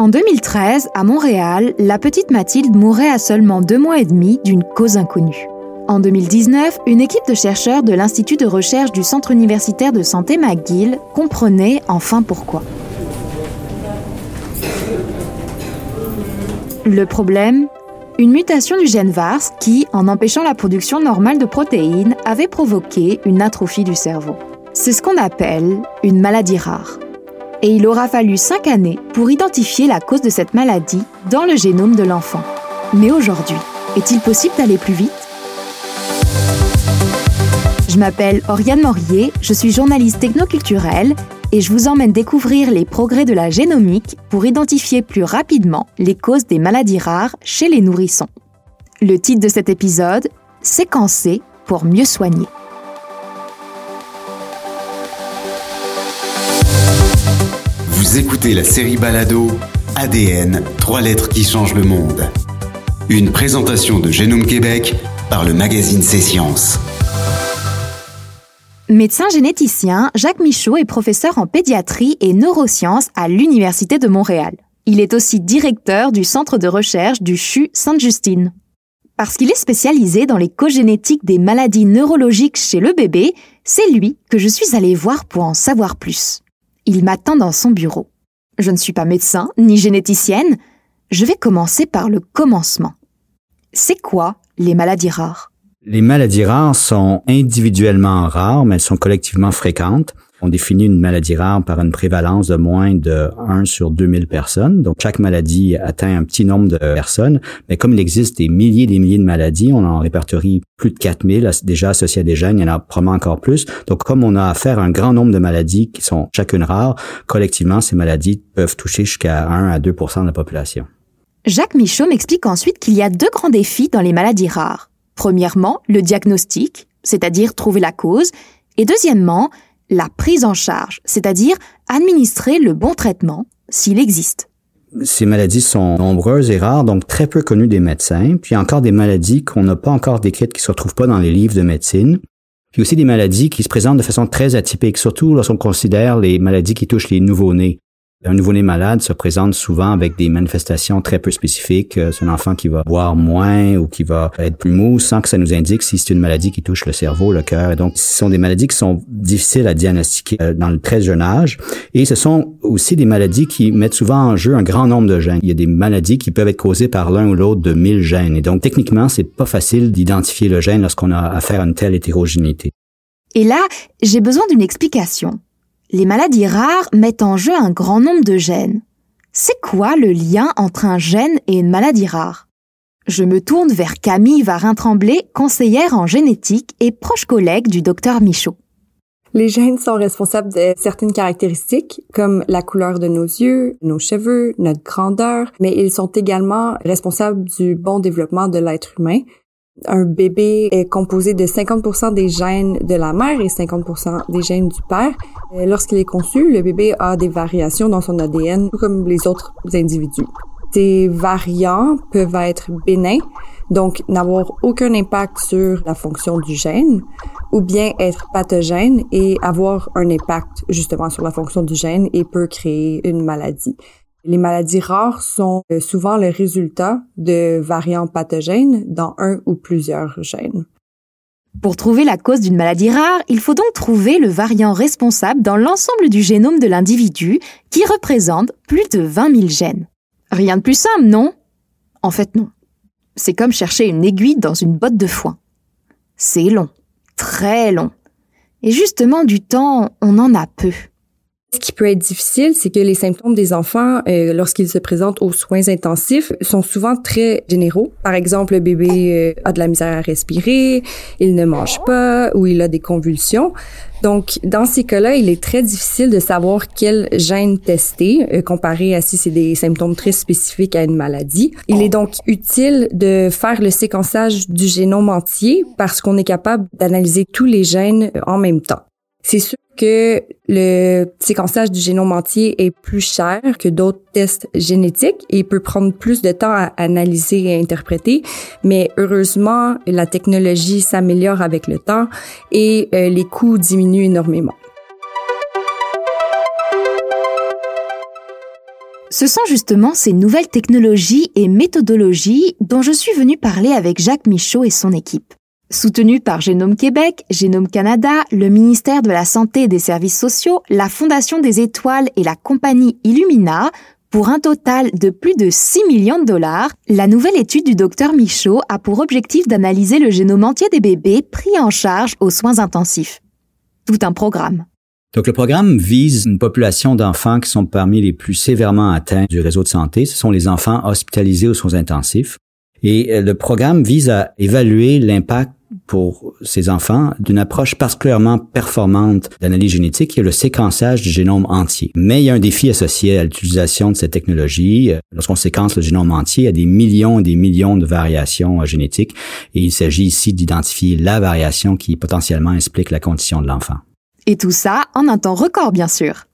En 2013, à Montréal, la petite Mathilde mourait à seulement deux mois et demi d'une cause inconnue. En 2019, une équipe de chercheurs de l'Institut de recherche du Centre universitaire de santé McGill comprenait enfin pourquoi. Le problème? Une mutation du gène VARS qui, en empêchant la production normale de protéines, avait provoqué une atrophie du cerveau. C'est ce qu'on appelle une maladie rare et il aura fallu cinq années pour identifier la cause de cette maladie dans le génome de l'enfant. Mais aujourd'hui, est-il possible d'aller plus vite? Je m'appelle Oriane Morier, je suis journaliste technoculturelle et je vous emmène découvrir les progrès de la génomique pour identifier plus rapidement les causes des maladies rares chez les nourrissons. Le titre de cet épisode, Séquencer pour mieux soigner. Écoutez la série Balado ADN, trois lettres qui changent le monde. Une présentation de Génome Québec par le magazine C'est Sciences. Médecin généticien, Jacques Michaud est professeur en pédiatrie et neurosciences à l'Université de Montréal. Il est aussi directeur du centre de recherche du CHU Sainte-Justine. Parce qu'il est spécialisé dans les cogénétiques des maladies neurologiques chez le bébé, c'est lui que je suis allée voir pour en savoir plus. Il m'attend dans son bureau. Je ne suis pas médecin ni généticienne. Je vais commencer par le commencement. C'est quoi les maladies rares? Les maladies rares sont individuellement rares, mais elles sont collectivement fréquentes. On définit une maladie rare par une prévalence de moins de 1 sur 2000 personnes. Donc, chaque maladie atteint un petit nombre de personnes. Mais comme il existe des milliers et des milliers de maladies, on en répertorie plus de 4000 déjà associées à des gènes. Il y en a probablement encore plus. Donc, comme on a affaire à un grand nombre de maladies qui sont chacune rares, collectivement, ces maladies peuvent toucher jusqu'à 1 à 2% de la population. Jacques Michaud m'explique ensuite qu'il y a deux grands défis dans les maladies rares. Premièrement, le diagnostic, c'est-à-dire trouver la cause, et deuxièmement, la prise en charge, c'est-à-dire administrer le bon traitement s'il existe. Ces maladies sont nombreuses et rares, donc très peu connues des médecins. Puis encore des maladies qu'on n'a pas encore décrites, qui se retrouvent pas dans les livres de médecine. Puis aussi des maladies qui se présentent de façon très atypique, surtout lorsqu'on considère les maladies qui touchent les nouveau-nés. Un nouveau-né malade se présente souvent avec des manifestations très peu spécifiques. Euh, c'est un enfant qui va boire moins ou qui va être plus mou sans que ça nous indique si c'est une maladie qui touche le cerveau, le cœur. Donc, ce sont des maladies qui sont difficiles à diagnostiquer euh, dans le très jeune âge. Et ce sont aussi des maladies qui mettent souvent en jeu un grand nombre de gènes. Il y a des maladies qui peuvent être causées par l'un ou l'autre de 1000 gènes. Et donc, techniquement, c'est pas facile d'identifier le gène lorsqu'on a affaire à une telle hétérogénéité. Et là, j'ai besoin d'une explication les maladies rares mettent en jeu un grand nombre de gènes. C'est quoi le lien entre un gène et une maladie rare? Je me tourne vers Camille Varin-Tremblay, conseillère en génétique et proche collègue du docteur Michaud. Les gènes sont responsables de certaines caractéristiques comme la couleur de nos yeux, nos cheveux, notre grandeur, mais ils sont également responsables du bon développement de l'être humain, un bébé est composé de 50% des gènes de la mère et 50% des gènes du père. Euh, lorsqu'il est conçu, le bébé a des variations dans son ADN, tout comme les autres individus. Ces variants peuvent être bénins, donc n'avoir aucun impact sur la fonction du gène, ou bien être pathogènes et avoir un impact justement sur la fonction du gène et peut créer une maladie. Les maladies rares sont euh, souvent le résultat de variants pathogènes dans un ou plusieurs gènes. Pour trouver la cause d'une maladie rare, il faut donc trouver le variant responsable dans l'ensemble du génome de l'individu, qui représente plus de 20 000 gènes. Rien de plus simple, non? En fait, non. C'est comme chercher une aiguille dans une botte de foin. C'est long, très long. Et justement, du temps, on en a peu. Ce qui peut être difficile, c'est que les symptômes des enfants, euh, lorsqu'ils se présentent aux soins intensifs, sont souvent très généraux. Par exemple, le bébé euh, a de la misère à respirer, il ne mange pas ou il a des convulsions. Donc, dans ces cas-là, il est très difficile de savoir quel gène tester, euh, comparé à si c'est des symptômes très spécifiques à une maladie. Il est donc utile de faire le séquençage du génome entier parce qu'on est capable d'analyser tous les gènes en même temps. C'est sûr que le séquençage du génome entier est plus cher que d'autres tests génétiques et peut prendre plus de temps à analyser et interpréter, mais heureusement, la technologie s'améliore avec le temps et euh, les coûts diminuent énormément. Ce sont justement ces nouvelles technologies et méthodologies dont je suis venue parler avec Jacques Michaud et son équipe. Soutenu par Génome Québec, Génome Canada, le ministère de la Santé et des Services sociaux, la Fondation des Étoiles et la compagnie Illumina, pour un total de plus de 6 millions de dollars, la nouvelle étude du docteur Michaud a pour objectif d'analyser le génome entier des bébés pris en charge aux soins intensifs. Tout un programme. Donc le programme vise une population d'enfants qui sont parmi les plus sévèrement atteints du réseau de santé. Ce sont les enfants hospitalisés aux soins intensifs. Et euh, le programme vise à évaluer l'impact pour ces enfants d'une approche particulièrement performante d'analyse génétique qui est le séquençage du génome entier. Mais il y a un défi associé à l'utilisation de cette technologie. Lorsqu'on séquence le génome entier, il y a des millions et des millions de variations euh, génétiques et il s'agit ici d'identifier la variation qui potentiellement explique la condition de l'enfant. Et tout ça en un temps record, bien sûr.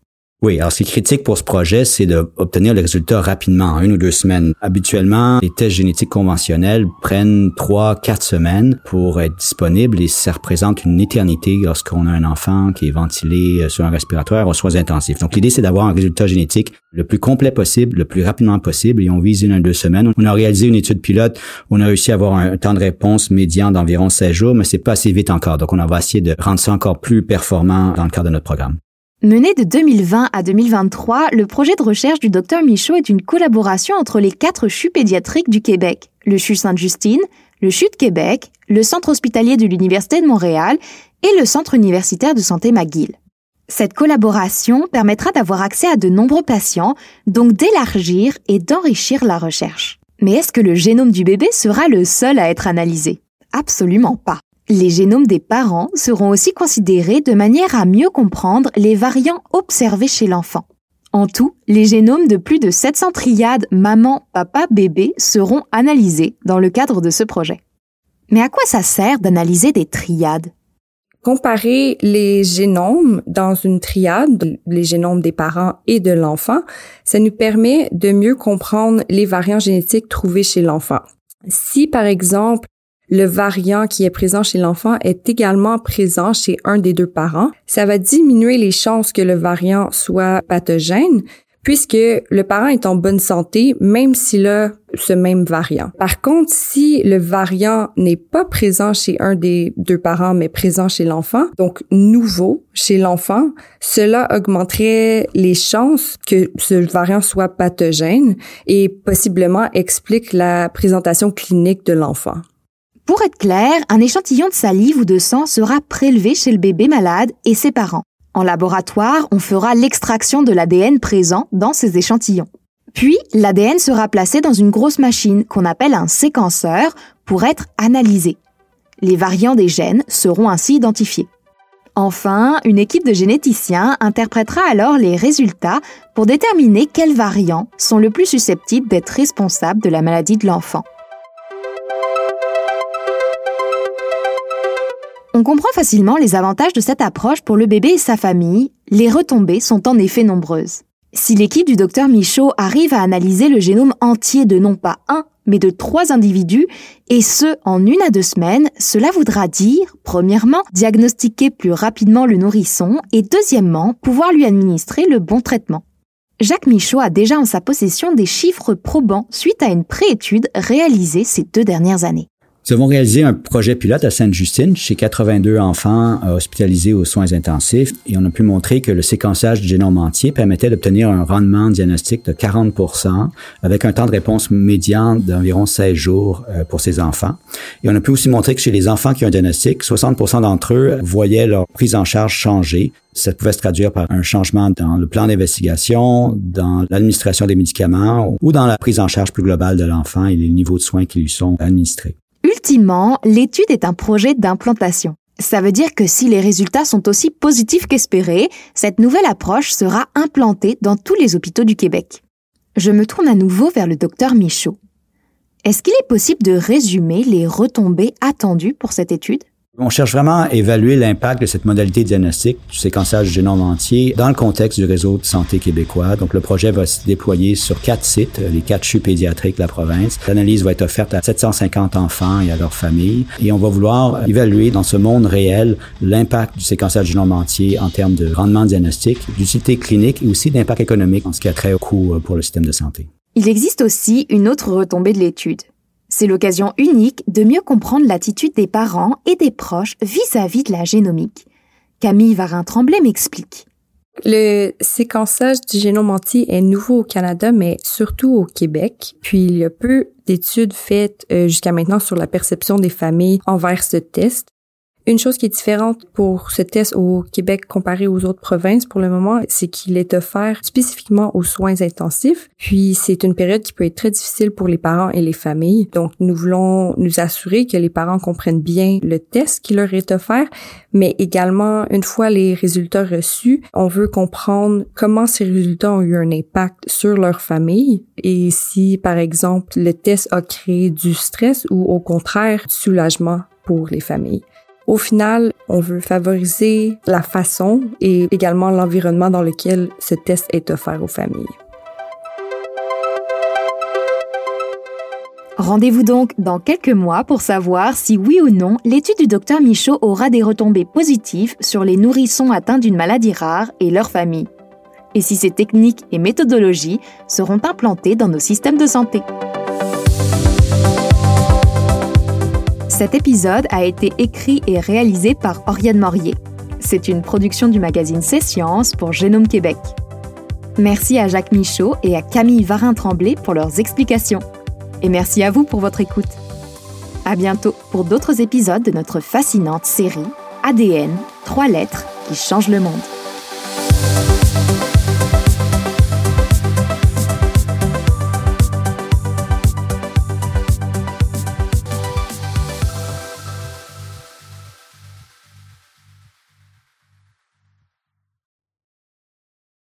Oui, alors ce qui est critique pour ce projet, c'est d'obtenir les résultats rapidement, en une ou deux semaines. Habituellement, les tests génétiques conventionnels prennent trois, quatre semaines pour être disponibles et ça représente une éternité lorsqu'on a un enfant qui est ventilé euh, sur un respiratoire aux soins intensifs. Donc l'idée, c'est d'avoir un résultat génétique le plus complet possible, le plus rapidement possible et on vise une à deux semaines. On a réalisé une étude pilote, on a réussi à avoir un temps de réponse médian d'environ 16 jours, mais c'est pas assez vite encore. Donc on va essayer de rendre ça encore plus performant dans le cadre de notre programme. Mené de 2020 à 2023, le projet de recherche du Dr Michaud est une collaboration entre les quatre CHU pédiatriques du Québec, le CHU Sainte-Justine, le CHU de Québec, le Centre hospitalier de l'Université de Montréal et le Centre universitaire de santé McGill. Cette collaboration permettra d'avoir accès à de nombreux patients, donc d'élargir et d'enrichir la recherche. Mais est-ce que le génome du bébé sera le seul à être analysé? Absolument pas. Les génomes des parents seront aussi considérés de manière à mieux comprendre les variants observés chez l'enfant. En tout, les génomes de plus de 700 triades maman, papa, bébé seront analysés dans le cadre de ce projet. Mais à quoi ça sert d'analyser des triades? Comparer les génomes dans une triade, les génomes des parents et de l'enfant, ça nous permet de mieux comprendre les variants génétiques trouvés chez l'enfant. Si, par exemple, le variant qui est présent chez l'enfant est également présent chez un des deux parents, ça va diminuer les chances que le variant soit pathogène puisque le parent est en bonne santé même s'il a ce même variant. Par contre, si le variant n'est pas présent chez un des deux parents mais présent chez l'enfant, donc nouveau chez l'enfant, cela augmenterait les chances que ce variant soit pathogène et possiblement explique la présentation clinique de l'enfant. Pour être clair, un échantillon de salive ou de sang sera prélevé chez le bébé malade et ses parents. En laboratoire, on fera l'extraction de l'ADN présent dans ces échantillons. Puis, l'ADN sera placé dans une grosse machine qu'on appelle un séquenceur pour être analysé. Les variants des gènes seront ainsi identifiés. Enfin, une équipe de généticiens interprétera alors les résultats pour déterminer quels variants sont le plus susceptibles d'être responsables de la maladie de l'enfant. On comprend facilement les avantages de cette approche pour le bébé et sa famille. Les retombées sont en effet nombreuses. Si l'équipe du docteur Michaud arrive à analyser le génome entier de non pas un, mais de trois individus, et ce, en une à deux semaines, cela voudra dire, premièrement, diagnostiquer plus rapidement le nourrisson, et deuxièmement, pouvoir lui administrer le bon traitement. Jacques Michaud a déjà en sa possession des chiffres probants suite à une préétude réalisée ces deux dernières années. Nous avons réalisé un projet pilote à Sainte-Justine chez 82 enfants euh, hospitalisés aux soins intensifs et on a pu montrer que le séquençage du génome entier permettait d'obtenir un rendement diagnostique de 40% avec un temps de réponse médian d'environ 16 jours euh, pour ces enfants. Et on a pu aussi montrer que chez les enfants qui ont un diagnostic, 60% d'entre eux voyaient leur prise en charge changer. Ça pouvait se traduire par un changement dans le plan d'investigation, dans l'administration des médicaments ou dans la prise en charge plus globale de l'enfant et les niveaux de soins qui lui sont administrés. Ultimement, l'étude est un projet d'implantation. Ça veut dire que si les résultats sont aussi positifs qu'espérés, cette nouvelle approche sera implantée dans tous les hôpitaux du Québec. Je me tourne à nouveau vers le docteur Michaud. Est-ce qu'il est possible de résumer les retombées attendues pour cette étude? On cherche vraiment à évaluer l'impact de cette modalité de diagnostic du séquençage du génome entier dans le contexte du réseau de santé québécois. Donc, le projet va se déployer sur quatre sites, les quatre CHU pédiatriques de la province. L'analyse va être offerte à 750 enfants et à leurs familles. Et on va vouloir évaluer dans ce monde réel l'impact du séquençage du génome entier en termes de rendement diagnostic, d'utilité clinique et aussi d'impact économique en ce qui a trait au coût euh, pour le système de santé. Il existe aussi une autre retombée de l'étude. C'est l'occasion unique de mieux comprendre l'attitude des parents et des proches vis-à-vis de la génomique. Camille Varin-Tremblay m'explique. Le séquençage du génome entier est nouveau au Canada, mais surtout au Québec. Puis il y a peu d'études faites euh, jusqu'à maintenant sur la perception des familles envers ce test. Une chose qui est différente pour ce test au Québec comparé aux autres provinces pour le moment, c'est qu'il est offert spécifiquement aux soins intensifs. Puis c'est une période qui peut être très difficile pour les parents et les familles. Donc nous voulons nous assurer que les parents comprennent bien le test qui leur est offert, mais également une fois les résultats reçus, on veut comprendre comment ces résultats ont eu un impact sur leur famille et si par exemple le test a créé du stress ou au contraire du soulagement pour les familles. Au final, on veut favoriser la façon et également l'environnement dans lequel ce test est offert aux familles. Rendez-vous donc dans quelques mois pour savoir si oui ou non l'étude du docteur Michaud aura des retombées positives sur les nourrissons atteints d'une maladie rare et leurs familles. Et si ces techniques et méthodologies seront implantées dans nos systèmes de santé. Cet épisode a été écrit et réalisé par Oriane Morier. C'est une production du magazine C'est Science pour Génome Québec. Merci à Jacques Michaud et à Camille Varin-Tremblay pour leurs explications. Et merci à vous pour votre écoute. À bientôt pour d'autres épisodes de notre fascinante série ADN, trois lettres qui changent le monde.